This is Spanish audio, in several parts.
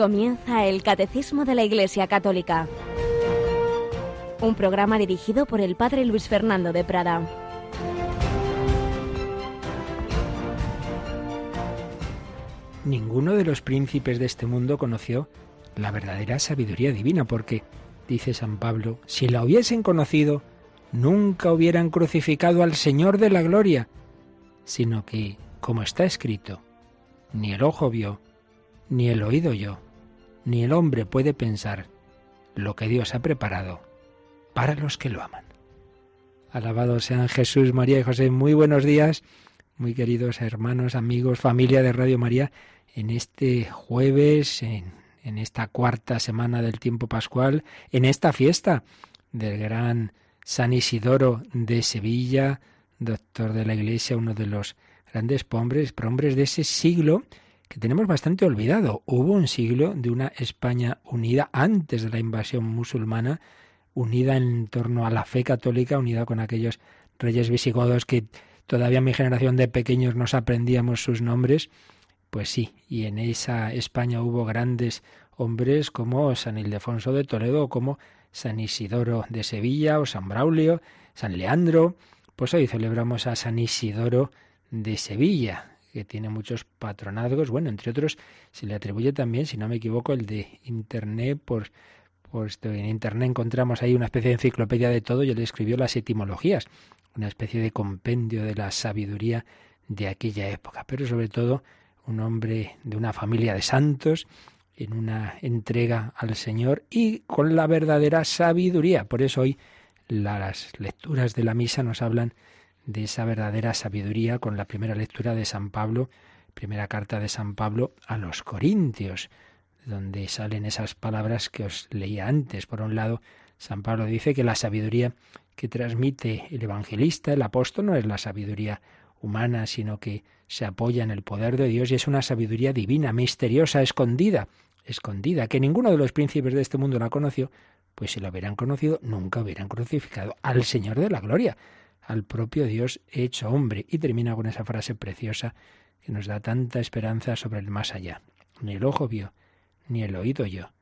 Comienza el Catecismo de la Iglesia Católica, un programa dirigido por el Padre Luis Fernando de Prada. Ninguno de los príncipes de este mundo conoció la verdadera sabiduría divina, porque, dice San Pablo, si la hubiesen conocido, nunca hubieran crucificado al Señor de la Gloria, sino que, como está escrito, ni el ojo vio, ni el oído yo, ni el hombre puede pensar lo que Dios ha preparado para los que lo aman. Alabado sean Jesús, María y José. Muy buenos días, muy queridos hermanos, amigos, familia de Radio María, en este jueves, en, en esta cuarta semana del tiempo pascual, en esta fiesta del gran San Isidoro de Sevilla, doctor de la Iglesia, uno de los grandes hombres, hombres de ese siglo que tenemos bastante olvidado. Hubo un siglo de una España unida antes de la invasión musulmana, unida en torno a la fe católica, unida con aquellos reyes visigodos que todavía mi generación de pequeños nos aprendíamos sus nombres. Pues sí, y en esa España hubo grandes hombres como San Ildefonso de Toledo, como San Isidoro de Sevilla o San Braulio, San Leandro. Pues hoy celebramos a San Isidoro de Sevilla, que tiene muchos patronazgos. Bueno, entre otros, se le atribuye también, si no me equivoco, el de Internet, por, esto, en Internet encontramos ahí una especie de enciclopedia de todo y él escribió las etimologías, una especie de compendio de la sabiduría de aquella época, pero sobre todo un hombre de una familia de santos, en una entrega al Señor y con la verdadera sabiduría. Por eso hoy las lecturas de la misa nos hablan de esa verdadera sabiduría con la primera lectura de San Pablo, primera carta de San Pablo a los Corintios, donde salen esas palabras que os leía antes. Por un lado, San Pablo dice que la sabiduría que transmite el evangelista, el apóstol, no es la sabiduría humana, sino que se apoya en el poder de Dios y es una sabiduría divina, misteriosa, escondida, escondida, que ninguno de los príncipes de este mundo la conoció, pues si lo hubieran conocido, nunca hubieran crucificado al Señor de la Gloria al propio Dios hecho hombre. Y termina con esa frase preciosa que nos da tanta esperanza sobre el más allá. Ni el ojo vio, ni el oído yo,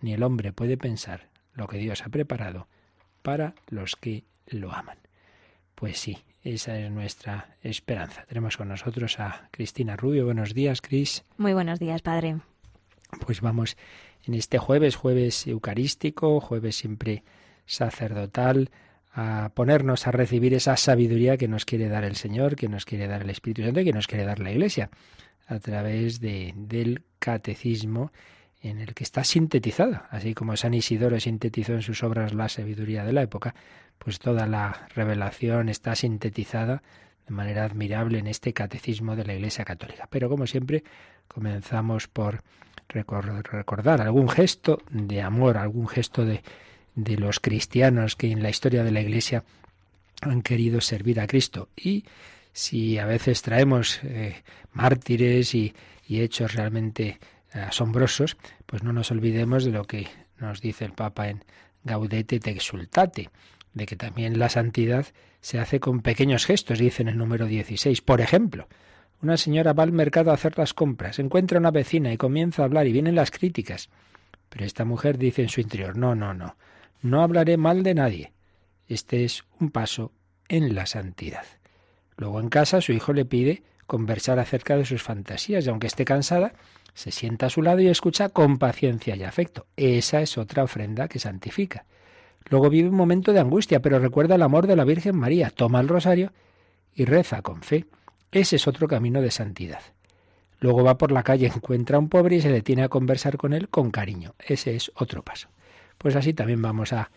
ni el hombre puede pensar lo que Dios ha preparado para los que lo aman. Pues sí, esa es nuestra esperanza. Tenemos con nosotros a Cristina Rubio. Buenos días, Cris. Muy buenos días, Padre. Pues vamos en este jueves, jueves eucarístico, jueves siempre sacerdotal, a ponernos a recibir esa sabiduría que nos quiere dar el Señor, que nos quiere dar el Espíritu Santo y que nos quiere dar la Iglesia a través de, del catecismo en el que está sintetizada, así como San Isidoro sintetizó en sus obras la sabiduría de la época, pues toda la revelación está sintetizada de manera admirable en este catecismo de la Iglesia Católica. Pero como siempre, comenzamos por recordar algún gesto de amor, algún gesto de, de los cristianos que en la historia de la Iglesia han querido servir a Cristo. Y si a veces traemos eh, mártires y, y hechos realmente asombrosos, pues no nos olvidemos de lo que nos dice el Papa en Gaudete te exultate, de que también la santidad se hace con pequeños gestos, dice en el número 16. Por ejemplo, una señora va al mercado a hacer las compras, encuentra una vecina y comienza a hablar y vienen las críticas. Pero esta mujer dice en su interior, no, no, no, no hablaré mal de nadie. Este es un paso en la santidad. Luego en casa su hijo le pide conversar acerca de sus fantasías y aunque esté cansada, se sienta a su lado y escucha con paciencia y afecto. Esa es otra ofrenda que santifica. Luego vive un momento de angustia, pero recuerda el amor de la Virgen María, toma el rosario y reza con fe. Ese es otro camino de santidad. Luego va por la calle, encuentra a un pobre y se detiene a conversar con él con cariño. Ese es otro paso. Pues así también vamos a,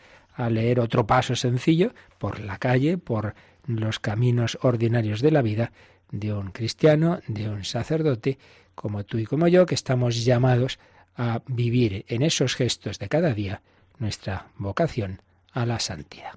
leer otro paso sencillo por la calle, por los caminos ordinarios de la vida de un cristiano, de un sacerdote, como tú y como yo, que estamos llamados a vivir en esos gestos de cada día nuestra vocación a la santidad.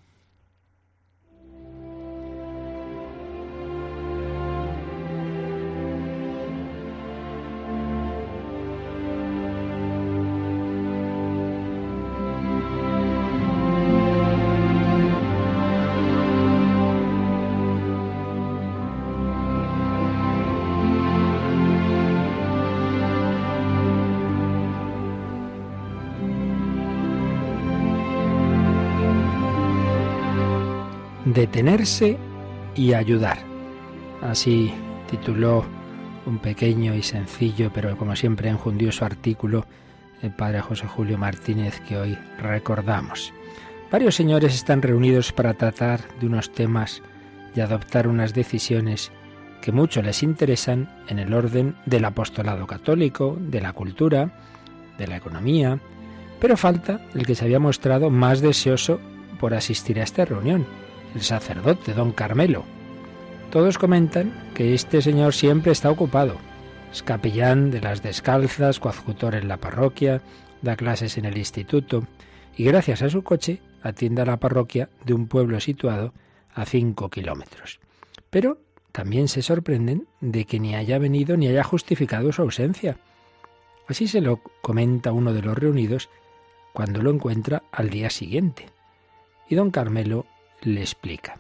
Detenerse y ayudar. Así tituló un pequeño y sencillo, pero como siempre enjundioso artículo el padre José Julio Martínez que hoy recordamos. Varios señores están reunidos para tratar de unos temas y adoptar unas decisiones que mucho les interesan en el orden del apostolado católico, de la cultura, de la economía, pero falta el que se había mostrado más deseoso por asistir a esta reunión, el sacerdote don Carmelo. Todos comentan que este señor siempre está ocupado. Es capellán de las descalzas, coadjutor en la parroquia, da clases en el instituto y gracias a su coche atiende a la parroquia de un pueblo situado a cinco kilómetros. Pero también se sorprenden de que ni haya venido ni haya justificado su ausencia. Así se lo comenta uno de los reunidos cuando lo encuentra al día siguiente. Y don Carmelo le explica.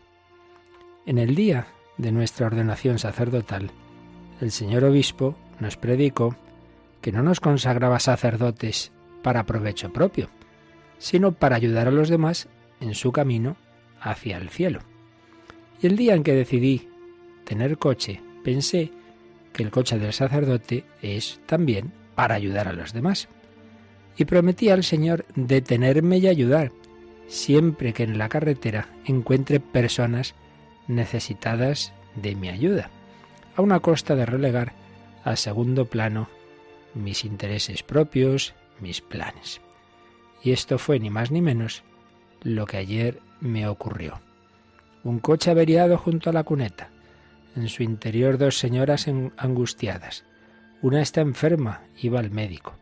En el día de nuestra ordenación sacerdotal, el señor obispo nos predicó que no nos consagraba sacerdotes para provecho propio, sino para ayudar a los demás en su camino hacia el cielo. Y el día en que decidí tener coche, pensé que el coche del sacerdote es también para ayudar a los demás. Y prometí al Señor detenerme y ayudar, siempre que en la carretera encuentre personas necesitadas de mi ayuda, a una costa de relegar a segundo plano mis intereses propios, mis planes. Y esto fue ni más ni menos lo que ayer me ocurrió. Un coche averiado junto a la cuneta. En su interior dos señoras angustiadas. Una está enferma, iba al médico.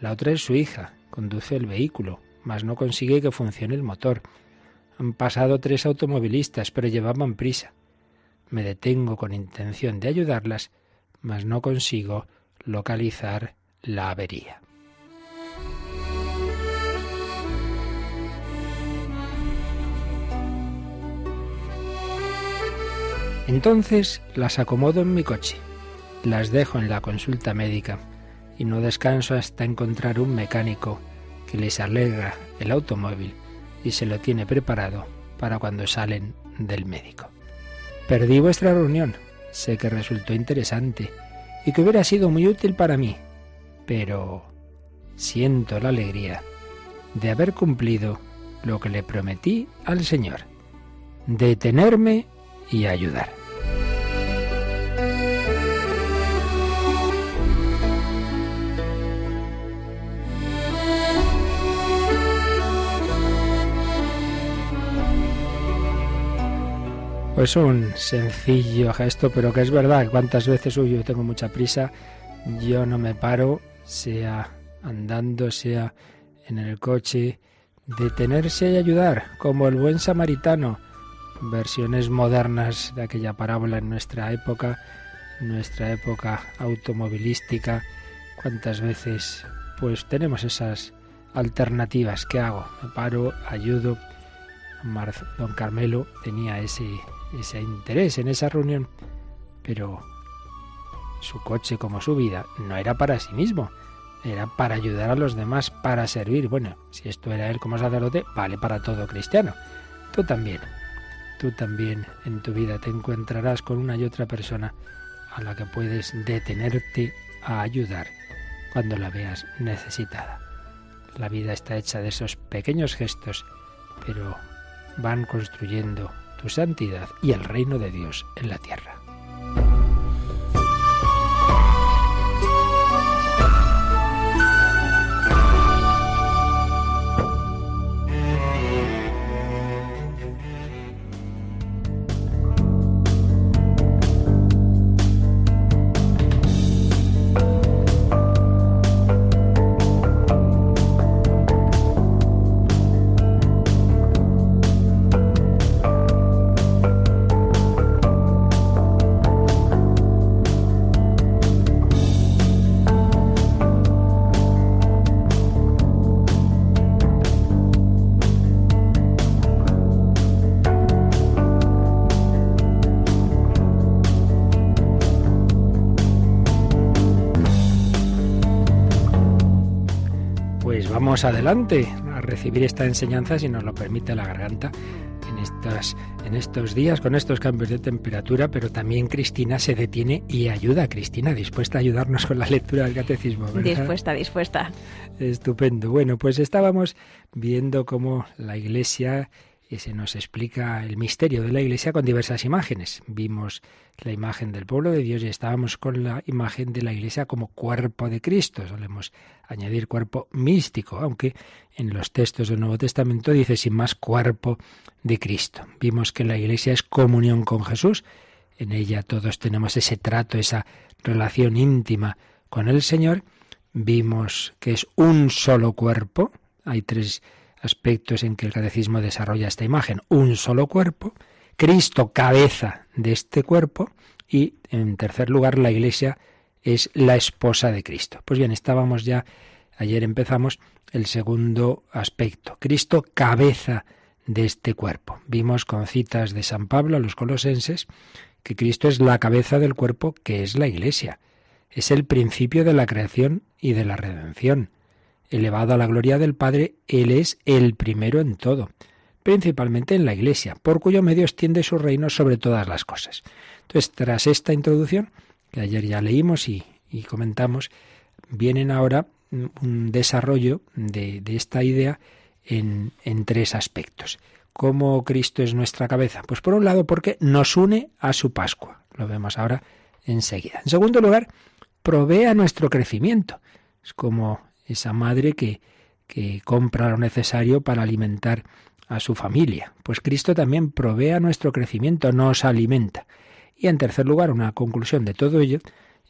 La otra es su hija, conduce el vehículo, mas no consigue que funcione el motor. Han pasado tres automovilistas, pero llevaban prisa. Me detengo con intención de ayudarlas, mas no consigo localizar la avería. Entonces las acomodo en mi coche, las dejo en la consulta médica y no descanso hasta encontrar un mecánico que les alegra el automóvil y se lo tiene preparado para cuando salen del médico. Perdí vuestra reunión, sé que resultó interesante y que hubiera sido muy útil para mí, pero siento la alegría de haber cumplido lo que le prometí al Señor, detenerme y ayudar. Pues un sencillo gesto, pero que es verdad. ¿Cuántas veces uy, yo tengo mucha prisa? Yo no me paro, sea andando, sea en el coche. Detenerse y ayudar, como el buen samaritano versiones modernas de aquella parábola en nuestra época, nuestra época automovilística. ¿Cuántas veces pues tenemos esas alternativas? ¿Qué hago? Me paro, ayudo. Don Carmelo tenía ese, ese interés en esa reunión, pero su coche como su vida no era para sí mismo, era para ayudar a los demás, para servir. Bueno, si esto era él como sacerdote, vale para todo cristiano. Tú también, tú también en tu vida te encontrarás con una y otra persona a la que puedes detenerte a ayudar cuando la veas necesitada. La vida está hecha de esos pequeños gestos, pero van construyendo tu santidad y el reino de Dios en la tierra. Adelante a recibir esta enseñanza, si nos lo permite la garganta, en, estas, en estos días con estos cambios de temperatura, pero también Cristina se detiene y ayuda. Cristina, dispuesta a ayudarnos con la lectura del catecismo. ¿verdad? Dispuesta, dispuesta. Estupendo. Bueno, pues estábamos viendo cómo la Iglesia y se nos explica el misterio de la Iglesia con diversas imágenes. Vimos la imagen del pueblo de Dios y estábamos con la imagen de la Iglesia como cuerpo de Cristo. Solemos añadir cuerpo místico, aunque en los textos del Nuevo Testamento dice sin más cuerpo de Cristo. Vimos que la Iglesia es comunión con Jesús. En ella todos tenemos ese trato, esa relación íntima con el Señor. Vimos que es un solo cuerpo. Hay tres aspectos en que el catecismo desarrolla esta imagen. Un solo cuerpo, Cristo cabeza de este cuerpo y, en tercer lugar, la Iglesia es la esposa de Cristo. Pues bien, estábamos ya, ayer empezamos el segundo aspecto, Cristo cabeza de este cuerpo. Vimos con citas de San Pablo a los colosenses que Cristo es la cabeza del cuerpo que es la Iglesia. Es el principio de la creación y de la redención elevado a la gloria del Padre, Él es el primero en todo, principalmente en la Iglesia, por cuyo medio extiende su reino sobre todas las cosas. Entonces, tras esta introducción, que ayer ya leímos y, comentamos, vienen ahora un desarrollo de, esta idea en, en tres aspectos. ¿Cómo Cristo es nuestra cabeza? Pues por un lado porque nos une a su Pascua. Lo vemos ahora enseguida. En segundo lugar, provee a nuestro crecimiento. Es como esa madre que, que compra lo necesario para alimentar a su familia. Pues Cristo también provee a nuestro crecimiento, nos alimenta. Y en tercer lugar, una conclusión de todo ello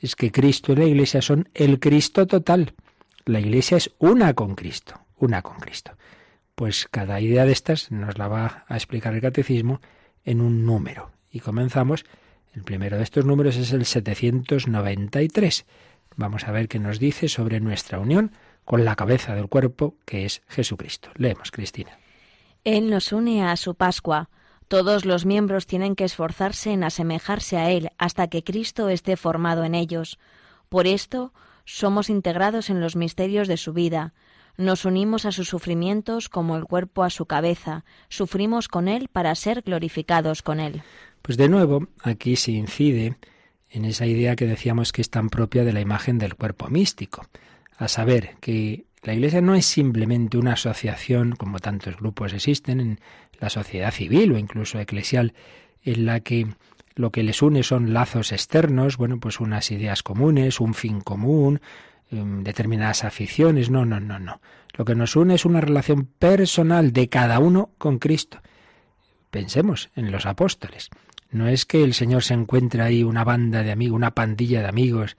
es que Cristo y la Iglesia son el Cristo total. La Iglesia es una con Cristo, una con Cristo. Pues cada idea de estas nos la va a explicar el catecismo en un número. Y comenzamos, el primero de estos números es el 793. Vamos a ver qué nos dice sobre nuestra unión con la cabeza del cuerpo que es Jesucristo. Leemos, Cristina. Él nos une a su Pascua. Todos los miembros tienen que esforzarse en asemejarse a Él hasta que Cristo esté formado en ellos. Por esto, somos integrados en los misterios de su vida. Nos unimos a sus sufrimientos como el cuerpo a su cabeza. Sufrimos con Él para ser glorificados con Él. Pues de nuevo, aquí se incide en esa idea que decíamos que es tan propia de la imagen del cuerpo místico, a saber que la Iglesia no es simplemente una asociación, como tantos grupos existen en la sociedad civil o incluso eclesial, en la que lo que les une son lazos externos, bueno, pues unas ideas comunes, un fin común, em, determinadas aficiones. No, no, no, no. Lo que nos une es una relación personal de cada uno con Cristo. Pensemos en los apóstoles. No es que el Señor se encuentre ahí una banda de amigos, una pandilla de amigos,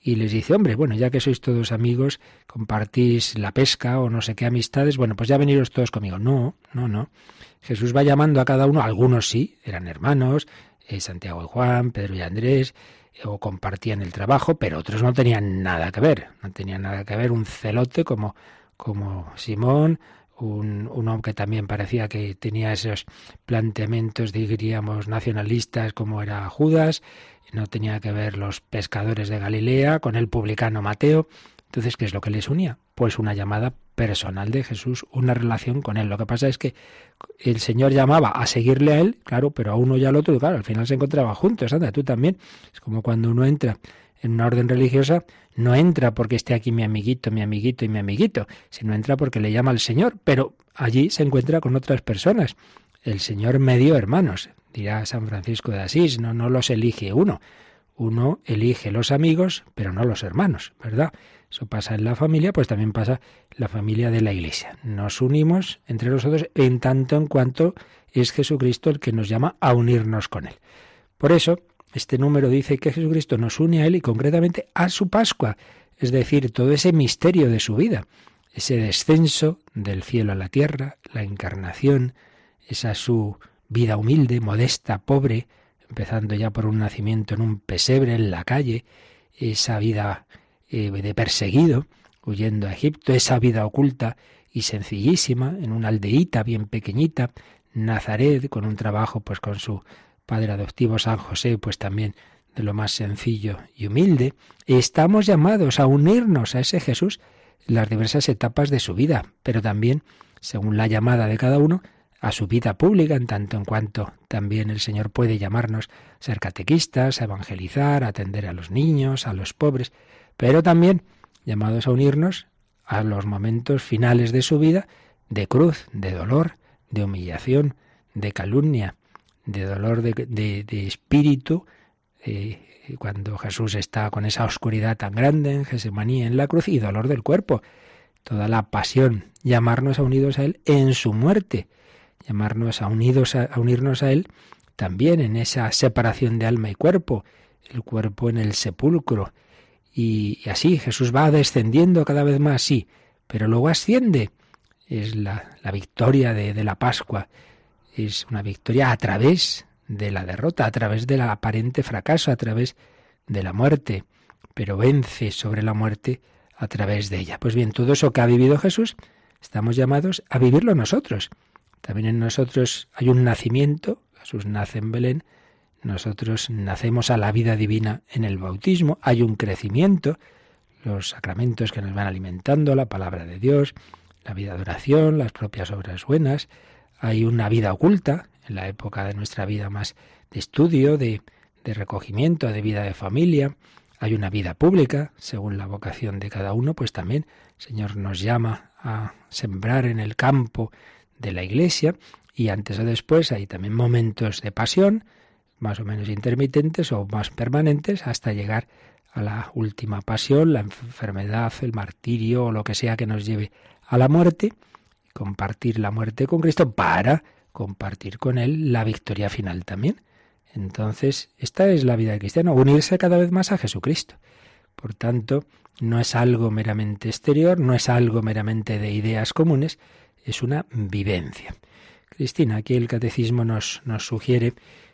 y les dice, hombre, bueno, ya que sois todos amigos, compartís la pesca o no sé qué amistades, bueno, pues ya veniros todos conmigo. No, no, no. Jesús va llamando a cada uno, algunos sí, eran hermanos, eh, Santiago y Juan, Pedro y Andrés, eh, o compartían el trabajo, pero otros no tenían nada que ver, no tenían nada que ver, un celote como, como Simón, un, hombre que también parecía que tenía esos planteamientos, diríamos, nacionalistas como era Judas, no tenía que ver los pescadores de Galilea con el publicano Mateo. Entonces, ¿qué es lo que les unía? Pues una llamada personal de Jesús, una relación con él. Lo que pasa es que el Señor llamaba a seguirle a él, claro, pero a uno y al otro, claro, al final se encontraban juntos, anda, tú también. Es como cuando uno entra en una orden religiosa, no entra porque esté aquí mi amiguito, mi amiguito y mi amiguito, sino entra porque le llama al Señor, pero allí se encuentra con otras personas. El Señor me dio hermanos, dirá San Francisco de Asís, no, no los elige uno. Uno elige los amigos, pero no los hermanos, ¿verdad? Eso pasa en la familia, pues también pasa en la familia de la Iglesia. Nos unimos entre nosotros en tanto en cuanto es Jesucristo el que nos llama a unirnos con Él. Por eso, este número dice que Jesucristo nos une a Él y concretamente a su Pascua, es decir, todo ese misterio de su vida, ese descenso del cielo a la tierra, la encarnación, esa su vida humilde, modesta, pobre, empezando ya por un nacimiento en un pesebre en la calle, esa vida eh, de perseguido, huyendo a Egipto, esa vida oculta y sencillísima, en una aldeíta bien pequeñita, Nazaret, con un trabajo pues con su padre adoptivo San José, pues también de lo más sencillo y humilde, estamos llamados a unirnos a ese Jesús en las diversas etapas de su vida, pero también, según la llamada de cada uno, a su vida pública, en tanto en cuanto también el Señor puede llamarnos a ser catequistas, a evangelizar, a atender a los niños, a los pobres, pero también llamados a unirnos a los momentos finales de su vida de cruz, de dolor, de humillación, de calumnia, de dolor de, espíritu, eh, cuando Jesús está con esa oscuridad tan grande en Gesemaní en la cruz y dolor del cuerpo, toda la pasión, llamarnos a unidos a Él en su muerte, llamarnos a, unidos a, unirnos a Él también en esa separación de alma y cuerpo, el cuerpo en el sepulcro. Y, así Jesús va descendiendo cada vez más, sí, pero luego asciende. Es la, victoria de, de la Pascua. Es una victoria a través de la derrota, a través del aparente fracaso, a través de la muerte, pero vence sobre la muerte a través de ella. Pues bien, todo eso que ha vivido Jesús, estamos llamados a vivirlo nosotros. También en nosotros hay un nacimiento, Jesús nace en Belén, nosotros nacemos a la vida divina en el bautismo, hay un crecimiento, los sacramentos que nos van alimentando, la palabra de Dios, la vida de oración, las propias obras buenas, hay una vida oculta, en la época de nuestra vida más de estudio, de, recogimiento, de vida de familia, hay una vida pública, según la vocación de cada uno, pues también el Señor nos llama a sembrar en el campo de la Iglesia y antes o después hay también momentos de pasión, más o menos intermitentes o más permanentes, hasta llegar a la última pasión, la enfermedad, el martirio o lo que sea que nos lleve a la muerte, compartir la muerte con Cristo para compartir con Él la victoria final también. Entonces, esta es la vida del cristiano, unirse cada vez más a Jesucristo. Por tanto, no es algo meramente exterior, no es algo meramente de ideas comunes, es una vivencia. Cristina, aquí el catecismo nos, nos sugiere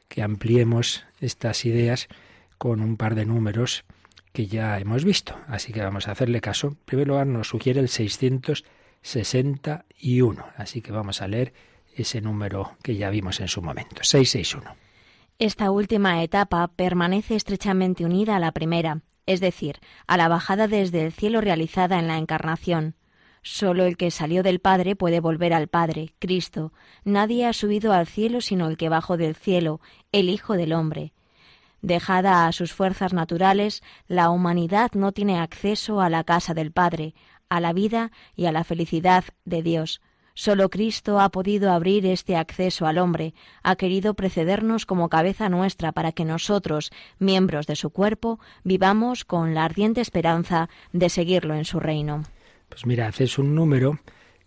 que ampliemos estas ideas con un par de números que ya hemos visto. Así que vamos a hacerle caso. En primer lugar, nos sugiere el 661. Así que vamos a leer ese número que ya vimos en su momento. 661. Esta última etapa permanece estrechamente unida a la primera, es decir, a la bajada desde el cielo realizada en la Encarnación. Solo el que salió del Padre puede volver al Padre, Cristo. Nadie ha subido al cielo sino el que bajó del cielo, el Hijo del Hombre. Dejada a sus fuerzas naturales, la humanidad no tiene acceso a la casa del Padre, a la vida y a la felicidad de Dios. Solo Cristo ha podido abrir este acceso al hombre, ha querido precedernos como cabeza nuestra para que nosotros, miembros de su cuerpo, vivamos con la ardiente esperanza de seguirlo en su reino. Pues mira, haces un número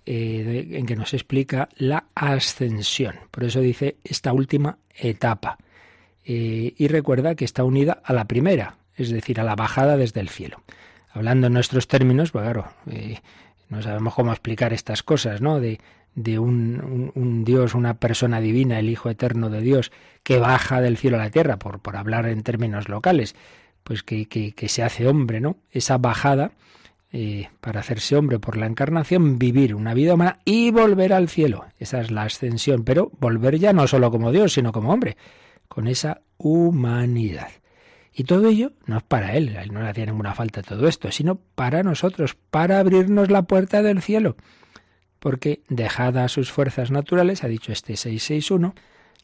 eh, en que nos explica la ascensión. Por eso dice esta última etapa. Eh, y recuerda que está unida a la primera, es decir, a la bajada desde el cielo. Hablando en nuestros términos, pues claro, eh, no sabemos cómo explicar estas cosas, ¿no? De, de un, un, Dios, una persona divina, el Hijo eterno de Dios, que baja del cielo a la tierra, por, por hablar en términos locales, pues que, que, se hace hombre, ¿no? Esa bajada eh, para hacerse hombre por la encarnación, vivir una vida humana y volver al cielo. Esa es la ascensión, pero volver ya no solo como Dios, sino como hombre, con esa humanidad. Y todo ello no es para él, él no le hacía ninguna falta todo esto, sino para nosotros, para abrirnos la puerta del cielo. Porque, dejada sus fuerzas naturales, ha dicho este 661,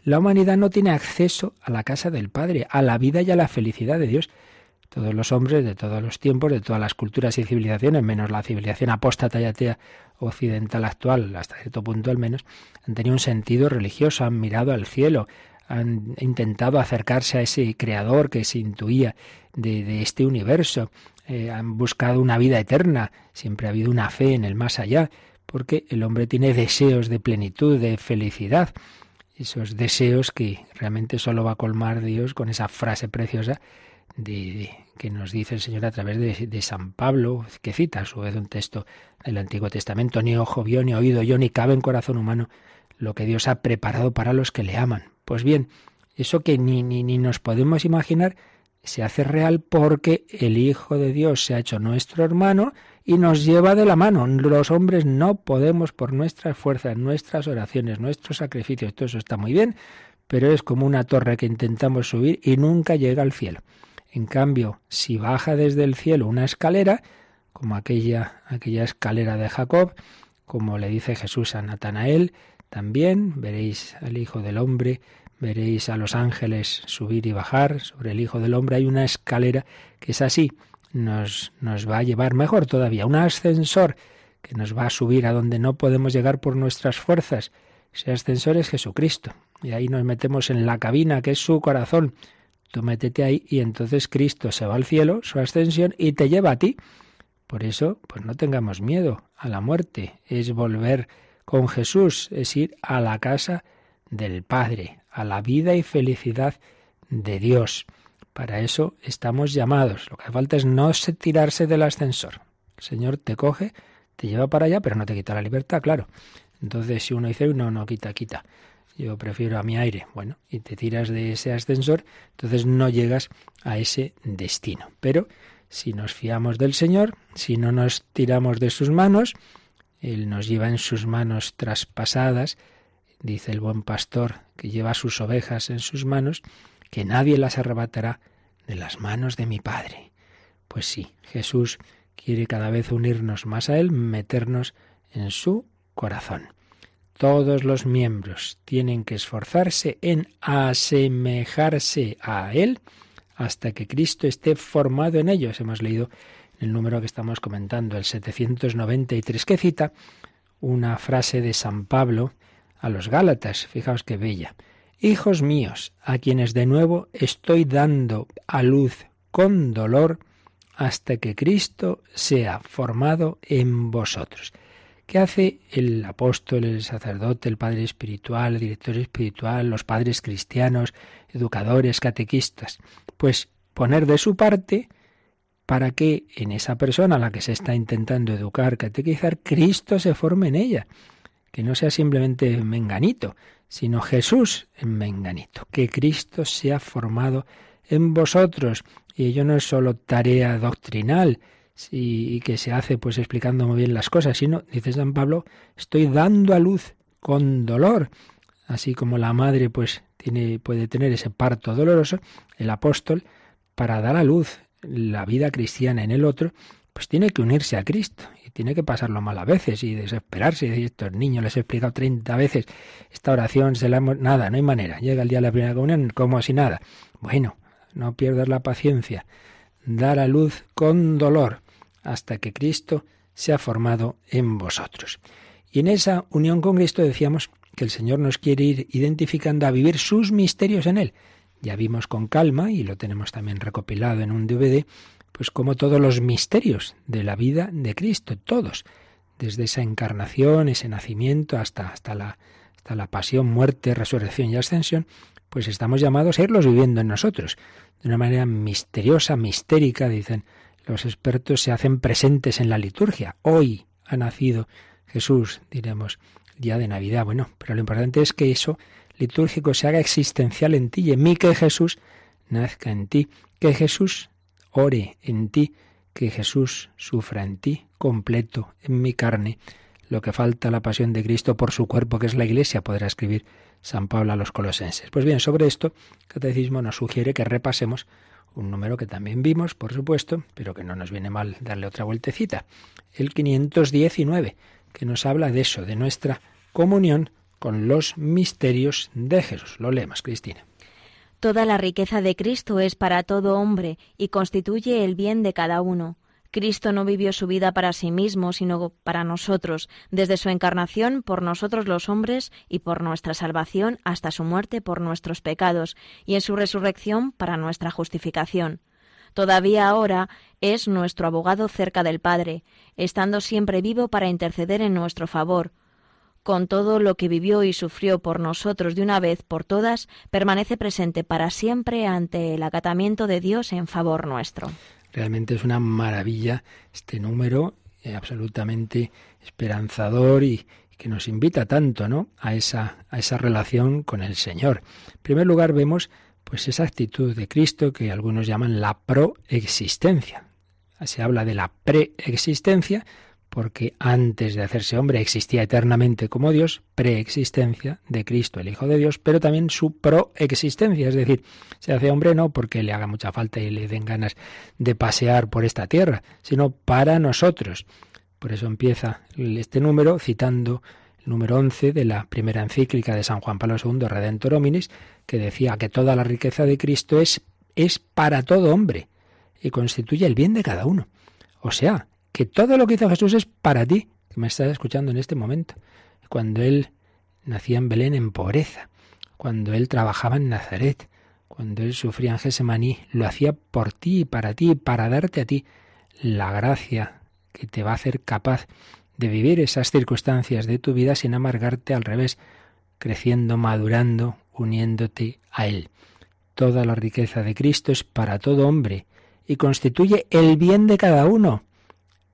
la humanidad no tiene acceso a la casa del Padre, a la vida y a la felicidad de Dios. Todos los hombres de todos los tiempos, de todas las culturas y civilizaciones, menos la civilización apóstata y atea occidental actual, hasta cierto punto al menos, han tenido un sentido religioso, han mirado al cielo, han intentado acercarse a ese creador que se intuía de, este universo, eh, han buscado una vida eterna, siempre ha habido una fe en el más allá, porque el hombre tiene deseos de plenitud, de felicidad, esos deseos que realmente solo va a colmar Dios con esa frase preciosa de, que nos dice el Señor a través de, San Pablo, que cita a su vez un texto del Antiguo Testamento, ni ojo vio, ni oído yo, ni cabe en corazón humano lo que Dios ha preparado para los que le aman. Pues bien, eso que ni, ni, ni nos podemos imaginar se hace real porque el Hijo de Dios se ha hecho nuestro hermano y nos lleva de la mano. Los hombres no podemos por nuestras fuerzas, nuestras oraciones, nuestros sacrificios, todo eso está muy bien, pero es como una torre que intentamos subir y nunca llega al cielo. En cambio, si baja desde el cielo una escalera, como aquella, aquella escalera de Jacob, como le dice Jesús a Natanael, también, veréis al Hijo del Hombre, veréis a los ángeles subir y bajar, sobre el Hijo del Hombre hay una escalera que es así, nos, nos va a llevar mejor todavía, un ascensor que nos va a subir a donde no podemos llegar por nuestras fuerzas. Ese ascensor es Jesucristo. Y ahí nos metemos en la cabina, que es su corazón. Tú métete ahí y entonces Cristo se va al cielo, su ascensión, y te lleva a ti. Por eso, pues no tengamos miedo a la muerte. Es volver con Jesús, es ir a la casa del Padre, a la vida y felicidad de Dios. Para eso estamos llamados. Lo que falta es no tirarse del ascensor. El Señor te coge te lleva para allá, pero no te quita la libertad, claro. Entonces, si uno dice, no, no, quita, quita, yo prefiero a mi aire, bueno, y te tiras de ese ascensor, entonces no llegas a ese destino. Pero si nos fiamos del Señor, si no nos tiramos de sus manos, Él nos lleva en sus manos traspasadas, dice el buen pastor que lleva sus ovejas en sus manos, que nadie las arrebatará de las manos de mi Padre. Pues sí, Jesús quiere cada vez unirnos más a Él, meternos en su corazón. Todos los miembros tienen que esforzarse en asemejarse a Él hasta que Cristo esté formado en ellos. Hemos leído el número que estamos comentando, el 793, que cita una frase de San Pablo a los Gálatas. Fijaos qué bella. Hijos míos, a quienes de nuevo estoy dando a luz con dolor, hasta que Cristo sea formado en vosotros. ¿Qué hace el apóstol, el sacerdote, el padre espiritual, el director espiritual, los padres cristianos, educadores, catequistas? Pues poner de su parte para que en esa persona a la que se está intentando educar, catequizar, Cristo se forme en ella. Que no sea simplemente menganito, sino Jesús en menganito. Que Cristo sea formado en vosotros y ello no es solo tarea doctrinal y que se hace pues explicando muy bien las cosas, sino, dice San Pablo, estoy dando a luz con dolor. Así como la madre pues tiene, puede tener ese parto doloroso, el apóstol, para dar a luz la vida cristiana en el otro, pues tiene que unirse a Cristo y tiene que pasarlo mal a veces y desesperarse y decir, estos niños les he explicado 30 veces esta oración, se la hemos... nada, no hay manera. Llega el día de la primera comunión como si nada. Bueno, no pierdas la paciencia, dar a luz con dolor hasta que Cristo sea formado en vosotros. Y en esa unión con Cristo decíamos que el Señor nos quiere ir identificando a vivir sus misterios en Él. Ya vimos con calma, y lo tenemos también recopilado en un DVD, pues como todos los misterios de la vida de Cristo, todos, desde esa encarnación, ese nacimiento, hasta, hasta, la, hasta la pasión, muerte, resurrección y ascensión, pues estamos llamados a irlos viviendo en nosotros. De una manera misteriosa, mistérica, dicen los expertos, se hacen presentes en la liturgia. Hoy ha nacido Jesús, diremos, día de Navidad. Bueno, pero lo importante es que eso litúrgico se haga existencial en ti y en mí, que Jesús nazca en ti, que Jesús ore en ti, que Jesús sufra en ti, completo, en mi carne, lo que falta la pasión de Cristo por su cuerpo, que es la Iglesia, podrá escribir San Pablo a los colosenses. Pues bien, sobre esto, el Catecismo nos sugiere que repasemos un número que también vimos, por supuesto, pero que no nos viene mal darle otra vueltecita, el 519, que nos habla de eso, de nuestra comunión con los misterios de Jesús. Lo leemos, Cristina. Toda la riqueza de Cristo es para todo hombre y constituye el bien de cada uno. Cristo no vivió su vida para sí mismo, sino para nosotros, desde su encarnación por nosotros los hombres y por nuestra salvación hasta su muerte por nuestros pecados, y en su resurrección para nuestra justificación. Todavía ahora es nuestro abogado cerca del Padre, estando siempre vivo para interceder en nuestro favor. Con todo lo que vivió y sufrió por nosotros de una vez por todas, permanece presente para siempre ante el acatamiento de Dios en favor nuestro. Realmente es una maravilla este número, eh, absolutamente esperanzador y, que nos invita tanto, ¿no? A esa, a esa relación con el Señor. En primer lugar vemos pues esa actitud de Cristo que algunos llaman la proexistencia. Se habla de la preexistencia porque antes de hacerse hombre existía eternamente como Dios, preexistencia de Cristo, el Hijo de Dios, pero también su proexistencia, es decir, se hace hombre no porque le haga mucha falta y le den ganas de pasear por esta tierra, sino para nosotros. Por eso empieza este número citando número 11 de la primera encíclica de San Juan Pablo II, Redentor Hominis, que decía que toda la riqueza de Cristo es, es para todo hombre y constituye el bien de cada uno. O sea, que todo lo que hizo Jesús es para ti, que me estás escuchando en este momento. Cuando Él nacía en Belén en pobreza, cuando Él trabajaba en Nazaret, cuando Él sufría en Gesemaní, lo hacía por ti y para ti, para darte a ti la gracia que te va a hacer capaz de vivir esas circunstancias de tu vida sin amargarte al revés, creciendo, madurando, uniéndote a Él. Toda la riqueza de Cristo es para todo hombre y constituye el bien de cada uno.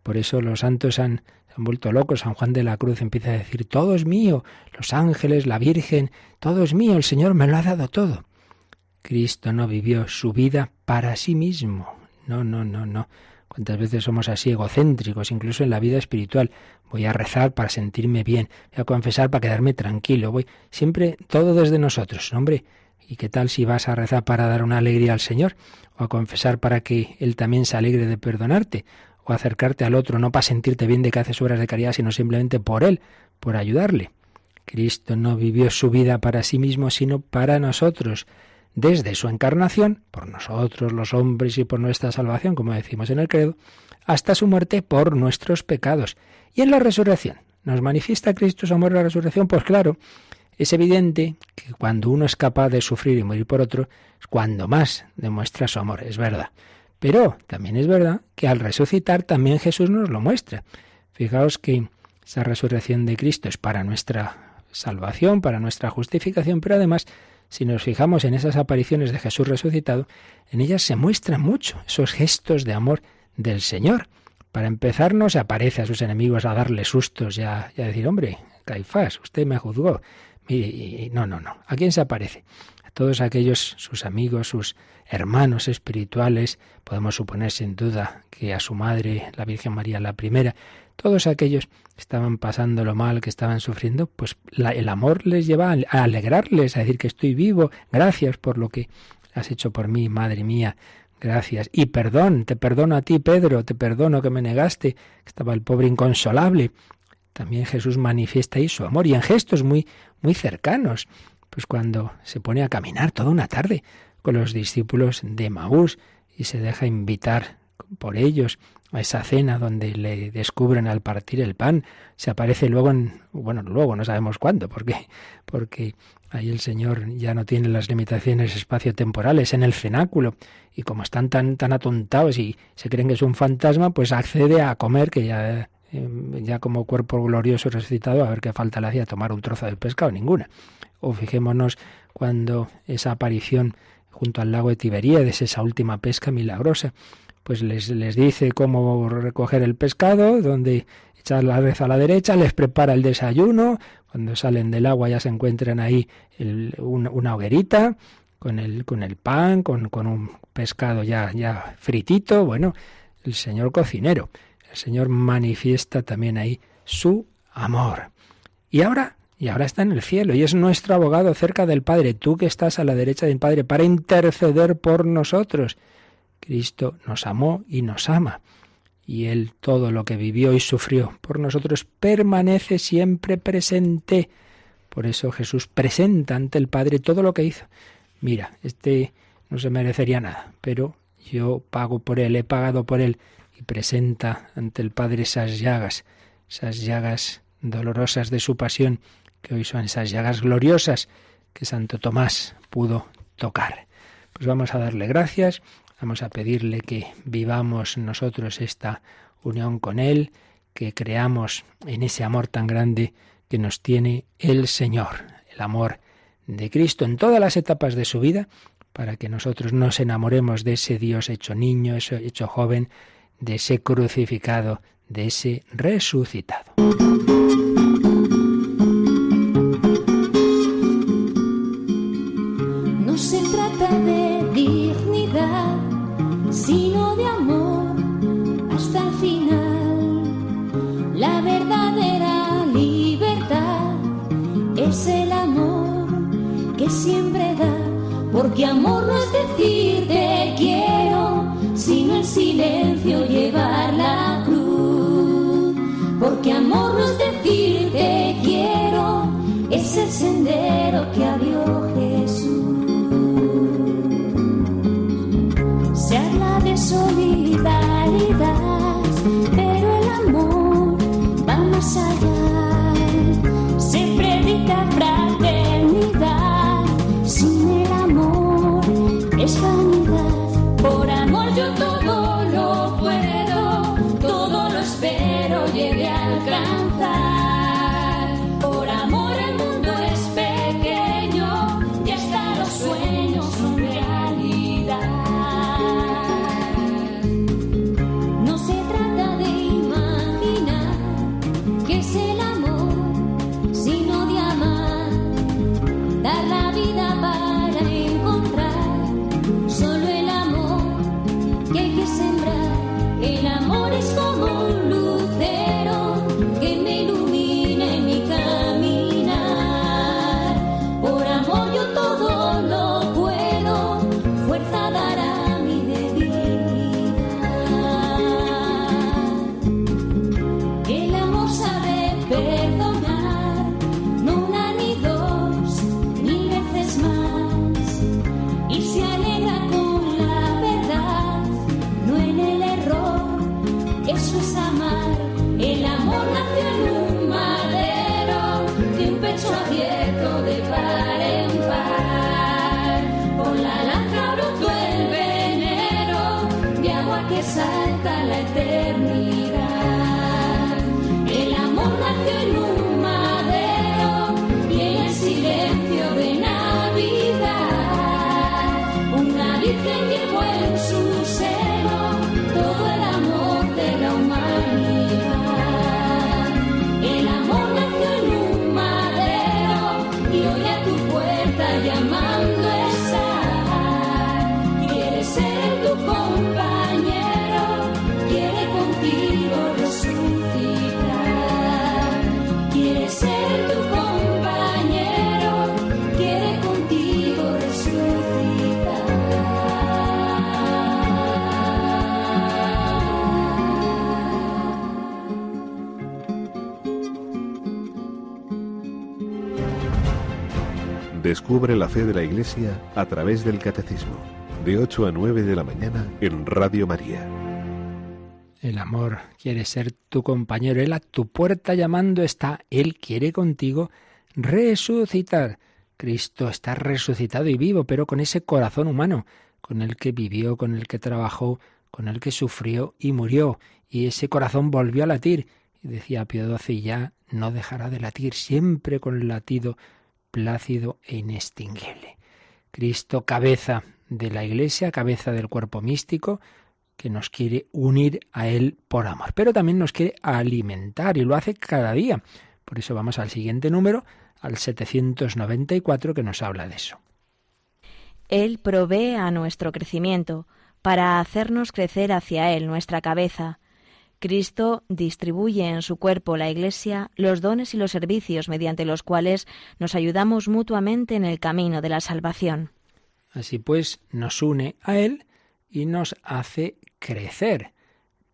Por eso los santos han, han vuelto locos. San Juan de la Cruz empieza a decir, todo es mío, los ángeles, la Virgen, todo es mío, el Señor me lo ha dado todo. Cristo no vivió su vida para sí mismo. No, no, no, no. ¿Cuántas veces somos así egocéntricos, incluso en la vida espiritual? Voy a rezar para sentirme bien, voy a confesar para quedarme tranquilo, voy siempre todo desde nosotros, hombre. ¿Y qué tal si vas a rezar para dar una alegría al Señor? ¿O a confesar para que Él también se alegre de perdonarte? ¿O acercarte al otro no para sentirte bien de que haces obras de caridad, sino simplemente por Él, por ayudarle? Cristo no vivió su vida para sí mismo, sino para nosotros desde su encarnación, por nosotros los hombres y por nuestra salvación, como decimos en el credo, hasta su muerte por nuestros pecados. Y en la resurrección, ¿nos manifiesta Cristo su amor en la resurrección? Pues claro, es evidente que cuando uno es capaz de sufrir y morir por otro, es cuando más demuestra su amor, es verdad. Pero también es verdad que al resucitar también Jesús nos lo muestra. Fijaos que esa resurrección de Cristo es para nuestra salvación, para nuestra justificación, pero además si nos fijamos en esas apariciones de Jesús resucitado, en ellas se muestran mucho esos gestos de amor del Señor. Para empezar, no se aparece a sus enemigos a darle sustos y a, decir, hombre, Caifás, usted me juzgó. y no, no, no. ¿A quién se aparece? Todos aquellos, sus amigos, sus hermanos espirituales, podemos suponer sin duda que a su madre, la Virgen María la primera, todos aquellos que estaban pasando lo mal, que estaban sufriendo, pues el amor les lleva a alegrarles, a decir que estoy vivo, gracias por lo que has hecho por mí, madre mía, gracias. Y perdón, te perdono a ti, Pedro, te perdono que me negaste, estaba el pobre inconsolable. También Jesús manifiesta ahí su amor y en gestos muy, muy cercanos. Pues cuando se pone a caminar toda una tarde con los discípulos de Maús y se deja invitar por ellos a esa cena donde le descubren al partir el pan, se aparece luego en, bueno, luego no sabemos cuándo, porque, porque ahí el Señor ya no tiene las limitaciones espaciotemporales en el cenáculo, y como están tan, tan atontados y se creen que es un fantasma, pues accede a comer, que ya, em, ya como cuerpo glorioso resucitado, a ver qué falta le hacía tomar un trozo de pescado, ninguna. O fijémonos cuando esa aparición junto al lago de Tiberíades, esa última pesca milagrosa, pues les, les dice cómo recoger el pescado, donde echar la red a la derecha, les prepara el desayuno, cuando salen del agua ya se encuentran ahí una hoguerita con el, con el pan, con, con un pescado ya, ya fritito, bueno, el Señor cocinero, el Señor manifiesta también ahí su amor. Y ahora, y ahora está en el cielo y es nuestro abogado cerca del Padre, tú que estás a la derecha del Padre, para interceder por nosotros. Cristo nos amó y nos ama. Y Él todo lo que vivió y sufrió por nosotros permanece siempre presente. Por eso Jesús presenta ante el Padre todo lo que hizo. Mira, este no se merecería nada, pero yo pago por Él, he pagado por Él. Y presenta ante el Padre esas llagas, esas llagas dolorosas de su pasión, que hoy son esas llagas gloriosas que Santo Tomás pudo tocar. Pues vamos a darle gracias Vamos a pedirle que vivamos nosotros esta unión con Él, que creamos en ese amor tan grande que nos tiene el Señor, el amor de Cristo en todas las etapas de su vida, para que nosotros nos enamoremos de ese Dios hecho niño, hecho joven, de ese crucificado, de ese resucitado. Porque amor no es decir te quiero, sino en silencio llevar la cruz. Porque amor no es decir te quiero es el sendero que Descubre la fe de la Iglesia a través del Catecismo, de 8 a 9 de la mañana en Radio María. El amor quiere ser tu compañero, Él a tu puerta llamando está, Él quiere contigo resucitar. Cristo está resucitado y vivo, pero con ese corazón humano, con el que vivió, con el que trabajó, con el que sufrió y murió, y ese corazón volvió a latir. Y decía Pío XII, ya no dejará de latir, siempre con latido plácido e inextinguible. Cristo, cabeza de la Iglesia, cabeza del cuerpo místico, que nos quiere unir a Él por amor, pero también nos quiere alimentar y lo hace cada día. Por eso vamos al siguiente número, al 794, que nos habla de eso. Él provee a nuestro crecimiento para hacernos crecer hacia Él nuestra cabeza. Cristo distribuye en su cuerpo, la Iglesia, los dones y los servicios mediante los cuales nos ayudamos mutuamente en el camino de la salvación. Así pues, nos une a Él y nos hace crecer,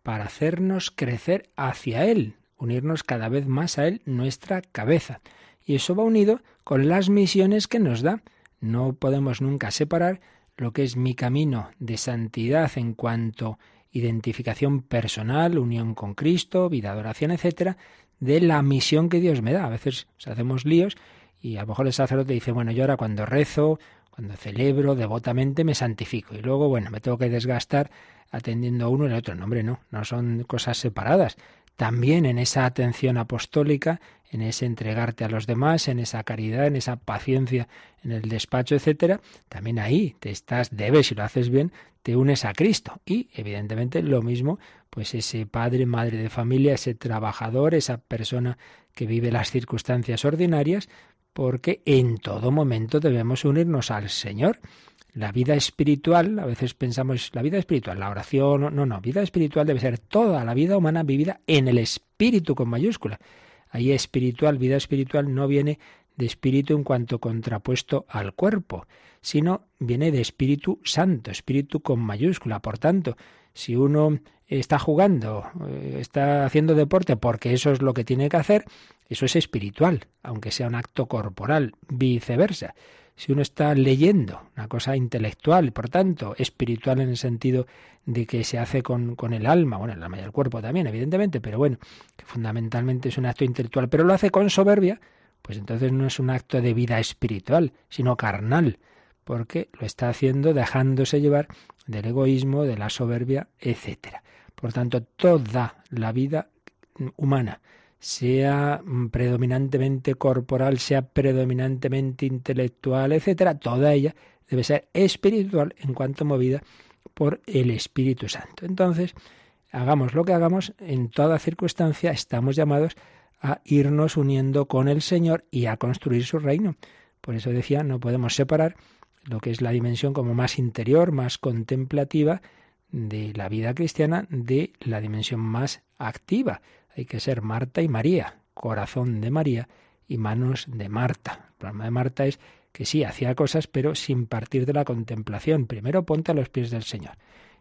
para hacernos crecer hacia Él, unirnos cada vez más a Él, nuestra cabeza. Y eso va unido con las misiones que nos da. No podemos nunca separar lo que es mi camino de santidad en cuanto identificación personal, unión con Cristo, vida de oración, etcétera, de la misión que Dios me da. A veces hacemos líos y a lo mejor el sacerdote dice, bueno, yo ahora cuando rezo, cuando celebro devotamente me santifico y luego, bueno, me tengo que desgastar atendiendo a uno y al otro. No, hombre, no, no son cosas separadas. También en esa atención apostólica, en ese entregarte a los demás, en esa caridad, en esa paciencia en el despacho, etcétera, también ahí te estás, debes, si lo haces bien, te unes a Cristo. Y, evidentemente, lo mismo, pues ese padre, madre de familia, ese trabajador, esa persona que vive las circunstancias ordinarias, porque en todo momento debemos unirnos al Señor. La vida espiritual, a veces pensamos, la vida espiritual, la oración, no, no, vida espiritual debe ser toda la vida humana vivida en el espíritu con mayúscula. Ahí espiritual, vida espiritual no viene de espíritu en cuanto contrapuesto al cuerpo, sino viene de espíritu santo, espíritu con mayúscula. Por tanto, si uno está jugando, está haciendo deporte porque eso es lo que tiene que hacer, Eso es espiritual, aunque sea un acto corporal, viceversa. Si uno está leyendo una cosa intelectual, por tanto, espiritual en el sentido de que se hace con, con el alma, bueno, el alma y el cuerpo también, evidentemente, pero bueno, que fundamentalmente es un acto intelectual, pero lo hace con soberbia, pues entonces no es un acto de vida espiritual, sino carnal, porque lo está haciendo dejándose llevar del egoísmo, de la soberbia, etcétera. Por tanto, toda la vida humana, sea predominantemente corporal, sea predominantemente intelectual, etcétera, toda ella debe ser espiritual en cuanto movida por el Espíritu Santo. Entonces, hagamos lo que hagamos, en toda circunstancia estamos llamados a irnos uniendo con el Señor y a construir su reino. Por eso decía, no podemos separar lo que es la dimensión como más interior, más contemplativa de la vida cristiana de la dimensión más activa. Hay que ser Marta y María, corazón de María y manos de Marta. El problema de Marta es que sí, hacía cosas, pero sin partir de la contemplación. Primero ponte a los pies del Señor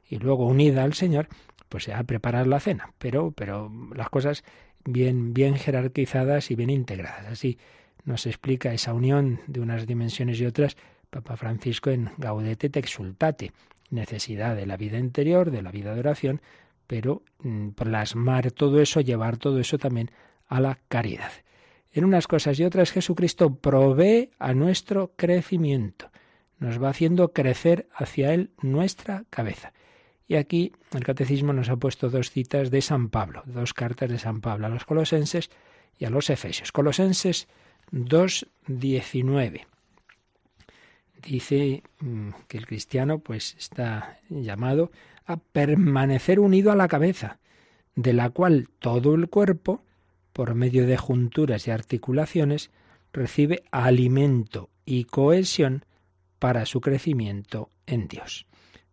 y luego unida al Señor, pues a preparar la cena. Pero, pero las cosas bien, bien jerarquizadas y bien integradas. Así nos explica esa unión de unas dimensiones y otras Papa Francisco en Gaudete te exultate, necesidad de la vida interior, de la vida de oración, pero mm, plasmar todo eso, llevar todo eso también a la caridad. En unas cosas y otras Jesucristo provee a nuestro crecimiento, nos va haciendo crecer hacia Él nuestra cabeza. Y aquí el catecismo nos ha puesto dos citas de San Pablo, dos cartas de San Pablo a los colosenses y a los efesios. Colosenses 2.19 dice mm, que el cristiano pues está llamado a permanecer unido a la cabeza, de la cual todo el cuerpo, por medio de junturas y articulaciones, recibe alimento y cohesión para su crecimiento en Dios.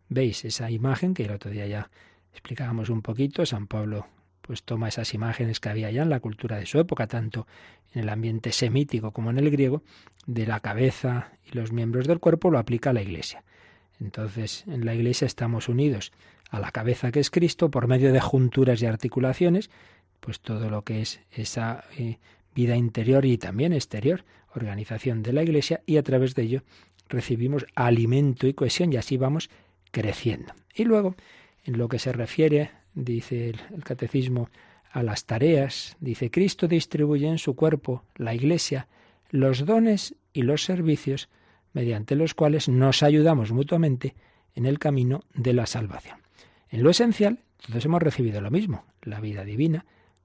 ¿Veis esa imagen que el otro día ya explicábamos un poquito? San Pablo pues toma esas imágenes que había ya en la cultura de su época, tanto en el ambiente semítico como en el griego, de la cabeza y los miembros del cuerpo, lo aplica a la Iglesia. Entonces, en la Iglesia estamos unidos a la cabeza que es Cristo por medio de junturas y articulaciones, pues todo lo que es esa eh, vida interior y también exterior, organización de la Iglesia, y a través de ello recibimos alimento y cohesión y así vamos creciendo. Y luego, en lo que se refiere dice el, catecismo, a las tareas, dice Cristo distribuye en su cuerpo, la Iglesia, los dones y los servicios mediante los cuales nos ayudamos mutuamente en el camino de la salvación. En lo esencial, todos hemos recibido lo mismo, la vida divina,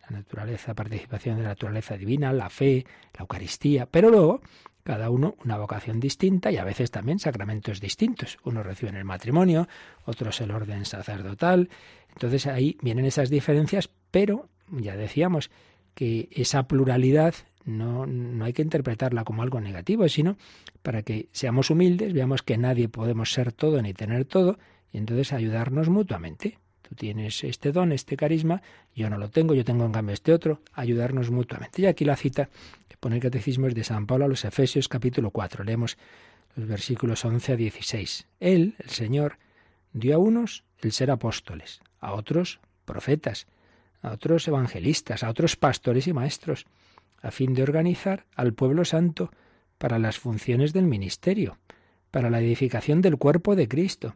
la naturaleza, participación de la naturaleza divina, la fe, la Eucaristía, pero luego cada uno una vocación distinta y a veces también sacramentos distintos. Unos reciben el matrimonio, otros el orden sacerdotal. Entonces ahí vienen esas diferencias, pero ya decíamos que esa pluralidad no, no hay que interpretarla como algo negativo, sino para que seamos humildes, veamos que nadie podemos ser todo ni tener todo, y entonces ayudarnos mutuamente. Tú tienes este don, este carisma, yo no lo tengo, yo tengo en cambio este otro, ayudarnos mutuamente. Y aquí la cita que pone el Catecismo es de San Pablo a los Efesios capítulo 4. Leemos los versículos 11 a 16. Él, el Señor, dio a unos el ser apóstoles, a otros profetas, a otros evangelistas, a otros pastores y maestros, a fin de organizar al pueblo santo para las funciones del ministerio, para la edificación del cuerpo de Cristo,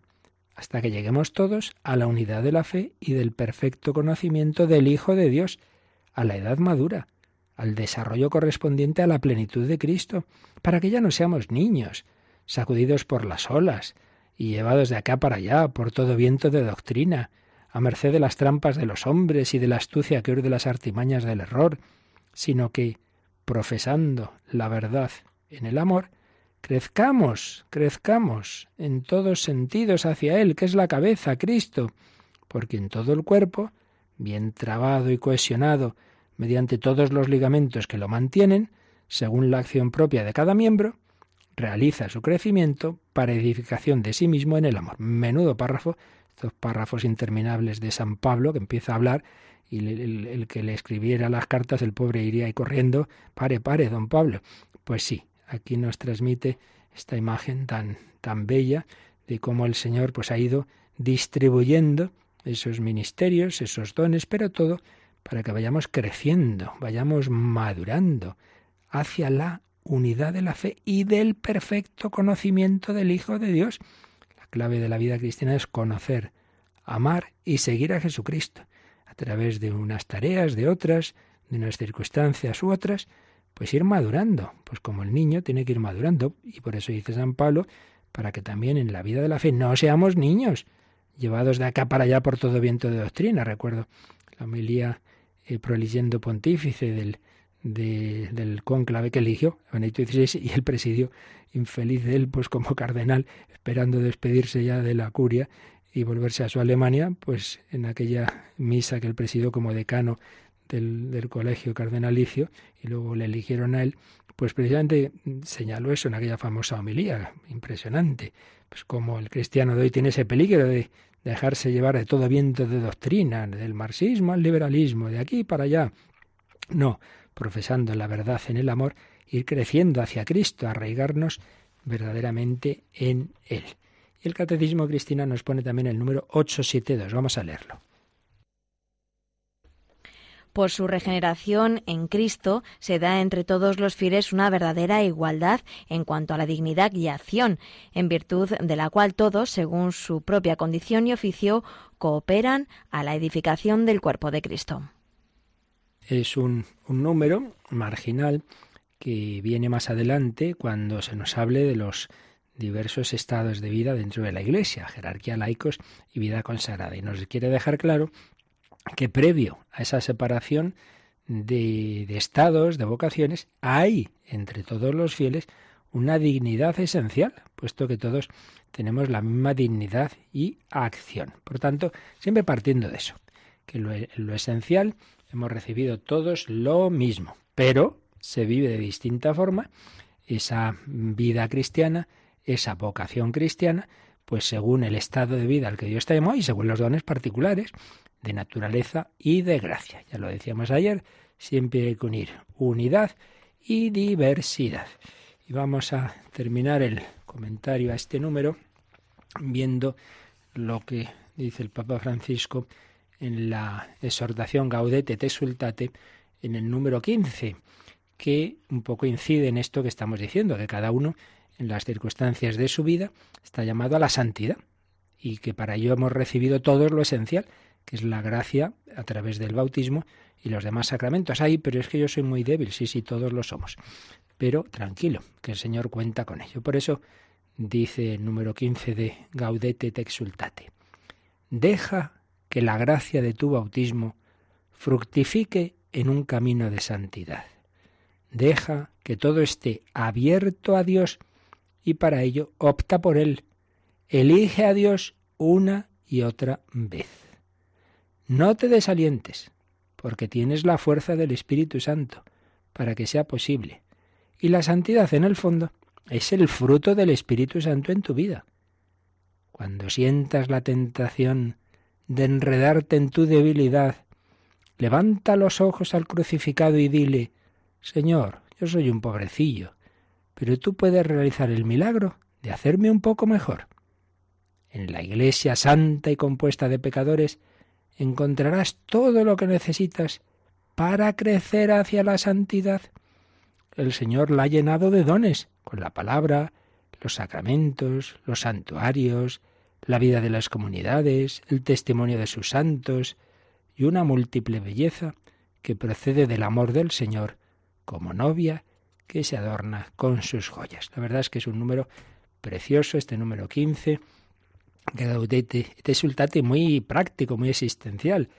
hasta que lleguemos todos a la unidad de la fe y del perfecto conocimiento del Hijo de Dios, a la edad madura, al desarrollo correspondiente a la plenitud de Cristo, para que ya no seamos niños, sacudidos por las olas y llevados de acá para allá por todo viento de doctrina, a merced de las trampas de los hombres y de la astucia que urde las artimañas del error, sino que, profesando la verdad en el amor, Crezcamos, crezcamos en todos sentidos hacia Él, que es la cabeza, Cristo, porque en todo el cuerpo, bien trabado y cohesionado mediante todos los ligamentos que lo mantienen, según la acción propia de cada miembro, realiza su crecimiento para edificación de sí mismo en el amor. Menudo párrafo, estos párrafos interminables de San Pablo que empieza a hablar y el, el que le escribiera las cartas, el pobre iría ahí corriendo, pare, pare, don Pablo. Pues sí, aquí nos transmite esta imagen tan, tan bella de cómo el Señor pues ha ido distribuyendo esos ministerios, esos dones, pero todo para que vayamos creciendo, vayamos madurando hacia la unidad de la fe y del perfecto conocimiento del Hijo de Dios. La clave de la vida cristiana es conocer, amar y seguir a Jesucristo a través de unas tareas, de otras, de unas circunstancias u otras, pues ir madurando, pues como el niño tiene que ir madurando, y por eso dice San Pablo, para que también en la vida de la fe no seamos niños, llevados de acá para allá por todo viento de doctrina. Recuerdo la homilía eh, pontífice del, del cónclave que eligió, Benedicto XVI, y el presidio infeliz de él, pues como cardenal, esperando despedirse ya de la curia y volverse a su Alemania, pues en aquella misa que él presidió como decano del, del colegio cardenalicio, y luego le eligieron a él, pues precisamente señaló eso en aquella famosa homilía, impresionante, pues como el cristiano de hoy tiene ese peligro de dejarse llevar de todo viento de doctrina, del marxismo al liberalismo, de aquí para allá. No, profesando la verdad en el amor, ir creciendo hacia Cristo, arraigarnos verdaderamente en Él. Y el Catecismo Cristiano nos pone también el número 872. Vamos a leerlo. Por su regeneración en Cristo se da entre todos los fieles una verdadera igualdad en cuanto a la dignidad y acción, en virtud de la cual todos, según su propia condición y oficio, cooperan a la edificación del cuerpo de Cristo. Es un, un número marginal que viene más adelante cuando se nos hable de los diversos estados de vida dentro de la Iglesia, jerarquía laicos y vida consagrada. Y nos quiere dejar claro que previo a esa separación de, estados, de vocaciones, hay entre todos los fieles una dignidad esencial, puesto que todos tenemos la misma dignidad y acción. Por tanto, siempre partiendo de eso, que lo esencial hemos recibido todos lo mismo, pero se vive de distinta forma esa vida cristiana, esa vocación cristiana, pues según el estado de vida al que Dios te llamó y según los dones particulares de naturaleza y de gracia. Ya lo decíamos ayer, siempre hay que unir unidad y diversidad. Y vamos a terminar el comentario a este número viendo lo que dice el Papa Francisco en la exhortación Gaudete te sultate en el número 15, que un poco incide en esto que estamos diciendo, que cada uno en las circunstancias de su vida está llamado a la santidad y que para ello hemos recibido todo lo esencial, que es la gracia a través del bautismo y los demás sacramentos. Ahí, pero es que yo soy muy débil, sí, sí, todos lo somos. Pero tranquilo, que el Señor cuenta con ello. Por eso dice el número 15 de Gaudete te exultate. Deja que la gracia de tu bautismo fructifique en un camino de santidad. Deja que todo esté abierto a Dios y para ello opta por Él. Elige a Dios una y otra vez. No te desalientes, porque tienes la fuerza del Espíritu Santo para que sea posible. Y la santidad, en el fondo, es el fruto del Espíritu Santo en tu vida. Cuando sientas la tentación de enredarte en tu debilidad, levanta los ojos al crucificado y dile, Señor, yo soy un pobrecillo, pero tú puedes realizar el milagro de hacerme un poco mejor. En la Iglesia santa y compuesta de pecadores, encontrarás todo lo que necesitas para crecer hacia la santidad. El Señor la ha llenado de dones, con la palabra, los sacramentos, los santuarios, la vida de las comunidades, el testimonio de sus santos y una múltiple belleza que procede del amor del Señor como novia que se adorna con sus joyas. La verdad es que es un número precioso, este número 15, Gaudete et sultate muy práctico, muy existencial.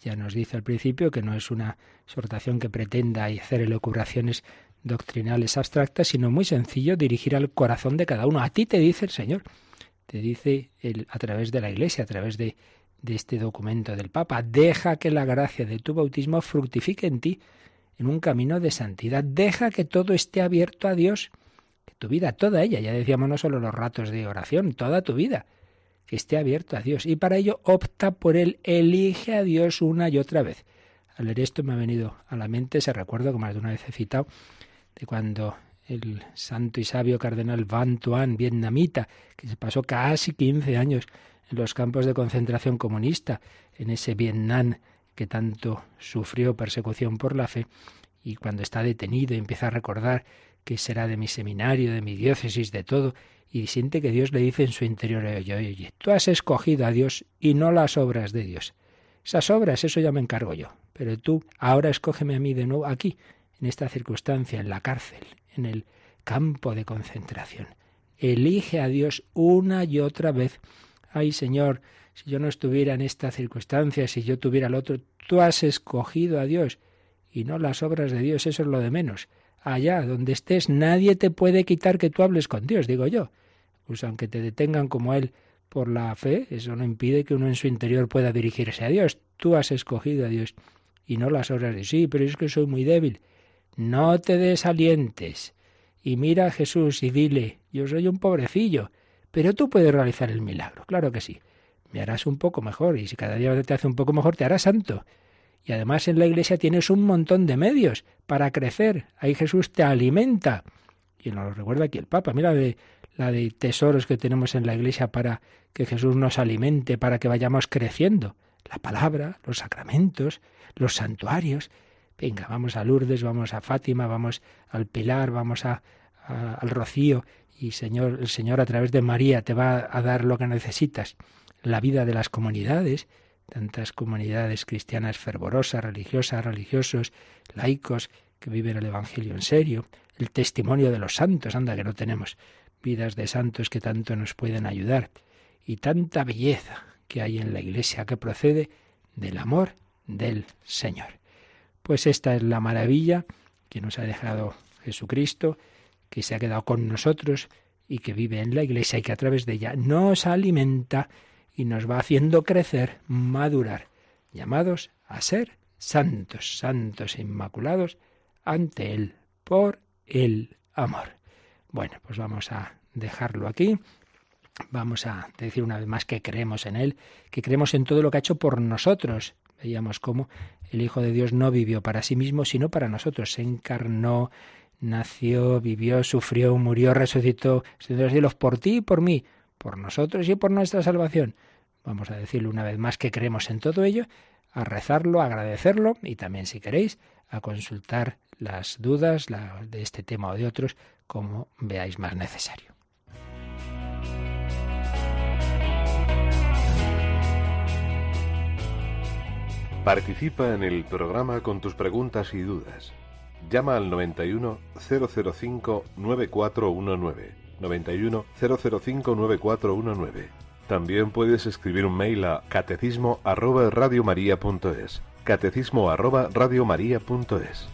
Ya nos dice al principio que no es una exhortación que pretenda hacer elucubraciones doctrinales abstractas, sino muy sencillo dirigir al corazón de cada uno. A ti te dice el Señor, te dice el, a través de la Iglesia, a través de, de este documento del Papa, deja que la gracia de tu bautismo fructifique en ti en un camino de santidad. Deja que todo esté abierto a Dios, que tu vida, toda ella, ya decíamos no solo los ratos de oración, toda tu vida, que esté abierto a Dios. Y para ello opta por él, elige a Dios una y otra vez. Al leer esto me ha venido a la mente ese recuerdo que más de una vez he citado, de cuando el santo y sabio cardenal Van Tuan, vietnamita, que se pasó casi 15 años en los campos de concentración comunista, en ese Vietnam que tanto sufrió persecución por la fe, y cuando está detenido y empieza a recordar que será de mi seminario, de mi diócesis, de todo, y siente que Dios le dice en su interior, oye, oye, tú has escogido a Dios y no las obras de Dios. Esas obras, eso ya me encargo yo. Pero tú ahora escógeme a mí de nuevo aquí, en esta circunstancia, en la cárcel, en el campo de concentración. Elige a Dios una y otra vez. Ay, Señor, si yo no estuviera en esta circunstancia, si yo tuviera el otro, tú has escogido a Dios y no las obras de Dios, eso es lo de menos. Allá donde estés, nadie te puede quitar que tú hables con Dios, digo yo. Pues aunque te detengan como Él por la fe, eso no impide que uno en su interior pueda dirigirse a Dios. Tú has escogido a Dios y no las obras de sí, pero es que soy muy débil. No te desalientes y mira a Jesús y dile, yo soy un pobrecillo, pero tú puedes realizar el milagro, claro que sí. Me harás un poco mejor y si cada día te hace un poco mejor te harás santo. Y además en la iglesia tienes un montón de medios para crecer. Ahí Jesús te alimenta. Y nos lo recuerda aquí el Papa. Mira de, la de tesoros que tenemos en la iglesia para que Jesús nos alimente, para que vayamos creciendo. La palabra, los sacramentos, los santuarios. Venga, vamos a Lourdes, vamos a Fátima, vamos al Pilar, vamos a, al Rocío y Señor, el Señor a través de María te va a dar lo que necesitas. La vida de las comunidades, tantas comunidades cristianas fervorosas, religiosas, religiosos, laicos que viven el Evangelio en serio, el testimonio de los santos, anda que no tenemos vidas de santos que tanto nos pueden ayudar, y tanta belleza que hay en la Iglesia que procede del amor del Señor. Pues esta es la maravilla que nos ha dejado Jesucristo, que se ha quedado con nosotros y que vive en la Iglesia y que a través de ella nos alimenta y nos va haciendo crecer, madurar, llamados a ser santos, santos e inmaculados ante Él por el amor. Bueno, pues vamos a dejarlo aquí. Vamos a decir una vez más que creemos en Él, que creemos en todo lo que ha hecho por nosotros, Veíamos cómo el Hijo de Dios no vivió para sí mismo, sino para nosotros. Se encarnó, nació, vivió, sufrió, murió, resucitó, se los cielos por ti y por mí, por nosotros y por nuestra salvación. Vamos a decirle una vez más que creemos en todo ello, a rezarlo, a agradecerlo y también, si queréis, a consultar las dudas de este tema o de otros, como veáis más necesario. Participa en el programa con tus preguntas y dudas. Llama al 91 005 9419. 91 005 9419. También puedes escribir un mail a catecismo arroba radiomaria.es. Catecismo arroba radiomaria.es.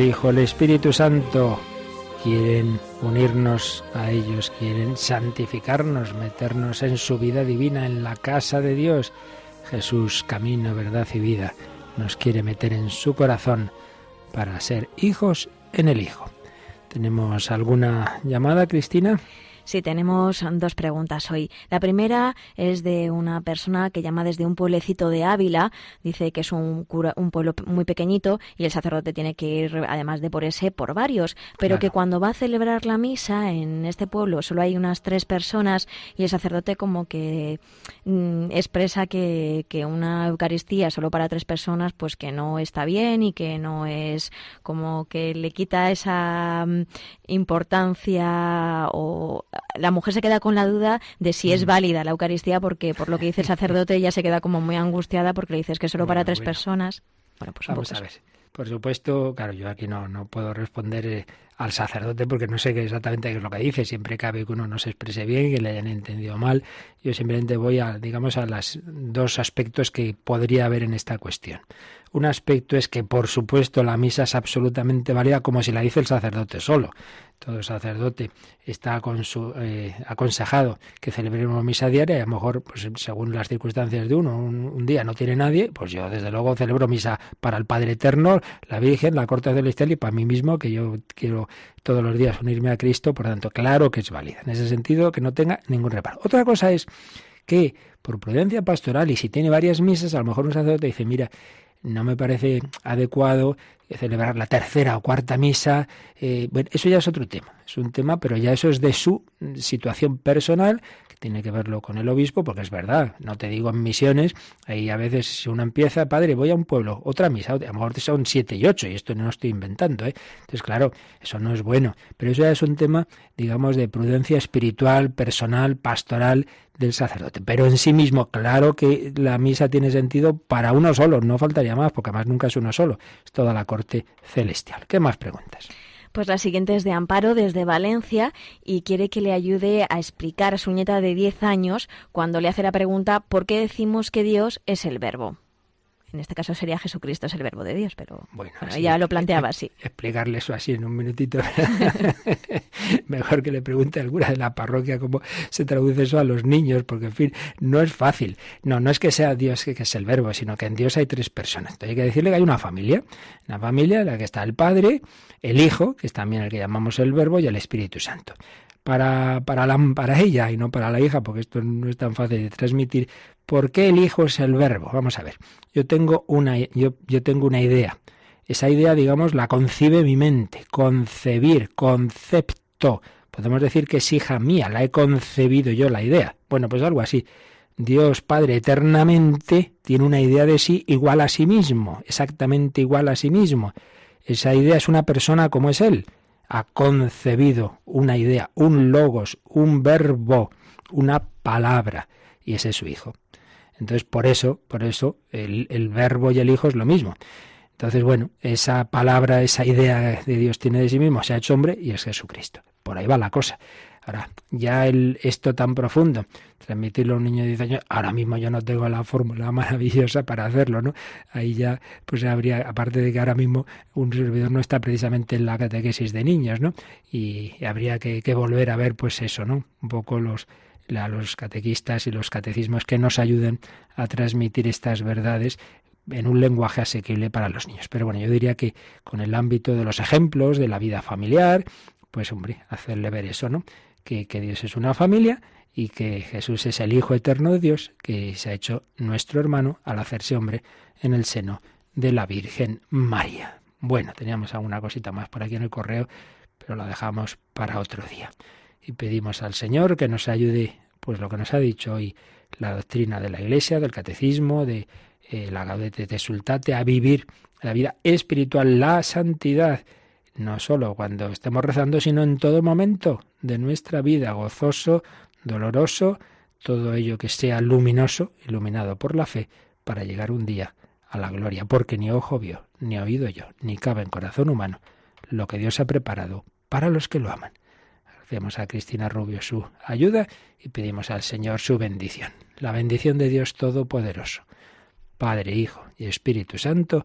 el Hijo, el Espíritu Santo quieren unirnos a ellos, quieren santificarnos, meternos en su vida divina, en la casa de Dios. Jesús, camino, verdad y vida, nos quiere meter en su corazón para ser hijos en el Hijo. ¿Tenemos alguna llamada, Cristina? Sí, tenemos dos preguntas hoy. La primera es de una persona que llama desde un pueblecito de Ávila. Dice que es un, un pueblo muy pequeñito y el sacerdote tiene que ir, además de por ese, por varios. Pero que cuando va a celebrar la misa en este pueblo solo hay unas tres personas y el sacerdote como que mm, expresa que, que una Eucaristía solo para tres personas pues que no está bien y que no es como que le quita esa mm, importancia o la mujer se queda con la duda de si es mm. válida la Eucaristía porque por lo que dice el sacerdote ella se queda como muy angustiada porque le dices que solo para tres personas. Bueno, pues vamos a ver. Por supuesto, claro, yo aquí no, no puedo responder eh, al sacerdote porque no sé exactamente qué es lo que dice. Siempre cabe que uno no se exprese bien, que le hayan entendido mal. Yo simplemente voy a, digamos, a los dos aspectos que podría haber en esta cuestión. Un aspecto es que, por supuesto, la misa es absolutamente válida como si la dice el sacerdote solo todo sacerdote está con su, eh, aconsejado que celebremos misa diaria y a lo mejor, pues, según las circunstancias de uno, un, día no tiene nadie, pues yo desde luego celebro misa para el Padre Eterno, la Virgen, la Corte Celestial y para mí mismo, que yo quiero todos los días unirme a Cristo, por tanto, claro que es válida. En ese sentido, que no tenga ningún reparo. Otra cosa es que, por prudencia pastoral, y si tiene varias misas, a lo mejor un sacerdote dice, mira, no me parece adecuado celebrar la tercera o cuarta misa. Eh, bueno, eso ya es otro tema, es un tema, pero ya eso es de su situación personal, tiene que verlo con el obispo, porque es verdad, no te digo en misiones, ahí a veces si uno empieza, padre, voy a un pueblo, otra misa, a lo mejor son siete y ocho, y esto no lo estoy inventando, ¿eh? Entonces, claro, eso no es bueno, pero eso ya es un tema, digamos, de prudencia espiritual, personal, pastoral, del sacerdote. Pero en sí mismo, claro que la misa tiene sentido para uno solo, no faltaría más, porque además nunca es uno solo, es toda la corte celestial. ¿Qué más preguntas? Pues la siguiente es de Amparo desde Valencia y quiere que le ayude a explicar a su nieta de 10 años cuando le hace la pregunta ¿por qué decimos que Dios es el verbo? En este caso sería Jesucristo es el verbo de Dios, pero bueno, ya lo planteaba así. Explicarle eso así en un minutito. Mejor que le pregunte a alguna de la parroquia cómo se traduce eso a los niños, porque en fin, no es fácil. No, no es que sea Dios que, es el verbo, sino que en Dios hay tres personas. Entonces hay que decirle que hay una familia, una familia en la que está el Padre, el Hijo, que es también el que llamamos el verbo, y el Espíritu Santo para, para, para ella y no para la hija, porque esto no es tan fácil de transmitir, ¿Por qué el Hijo es el verbo? Vamos a ver. Yo tengo una, yo, yo tengo una idea. Esa idea, digamos, la concibe mi mente. Concebir, concepto. Podemos decir que es hija mía, la he concebido yo la idea. Bueno, pues algo así. Dios Padre eternamente tiene una idea de sí igual a sí mismo, exactamente igual a sí mismo. Esa idea es una persona como es Él. Ha concebido una idea, un logos, un verbo, una palabra, y ese es su Hijo. Entonces, por eso, por eso, el, verbo y el hijo es lo mismo. Entonces, bueno, esa palabra, esa idea de Dios tiene de sí mismo, se ha hecho hombre y es Jesucristo. Por ahí va la cosa. Ahora, ya el, esto tan profundo, transmitirlo a un niño de 10 años, ahora mismo yo no tengo la fórmula maravillosa para hacerlo, ¿no? Ahí ya, pues habría, aparte de que ahora mismo un servidor no está precisamente en la catequesis de niños, ¿no? Y habría que, volver a ver, pues eso, ¿no? Un poco los, a los catequistas y los catecismos que nos ayuden a transmitir estas verdades en un lenguaje asequible para los niños. Pero bueno, yo diría que con el ámbito de los ejemplos de la vida familiar, pues hombre, hacerle ver eso, ¿no? Que, Dios es una familia y que Jesús es el Hijo eterno de Dios, que se ha hecho nuestro hermano al hacerse hombre en el seno de la Virgen María. Bueno, teníamos alguna cosita más por aquí en el correo, pero la dejamos para otro día y pedimos al Señor que nos ayude, pues lo que nos ha dicho hoy la doctrina de la Iglesia, del catecismo, de eh, la Gaudete de Sultate, a vivir la vida espiritual, la santidad, no solo cuando estemos rezando, sino en todo momento de nuestra vida, gozoso, doloroso, todo ello que sea luminoso, iluminado por la fe, para llegar un día a la gloria, porque ni ojo vio, ni oído yo, ni cabe en corazón humano lo que Dios ha preparado para los que lo aman. Pedimos a Cristina Rubio su ayuda y pedimos al Señor su bendición. La bendición de Dios Todopoderoso, Padre, Hijo y Espíritu Santo,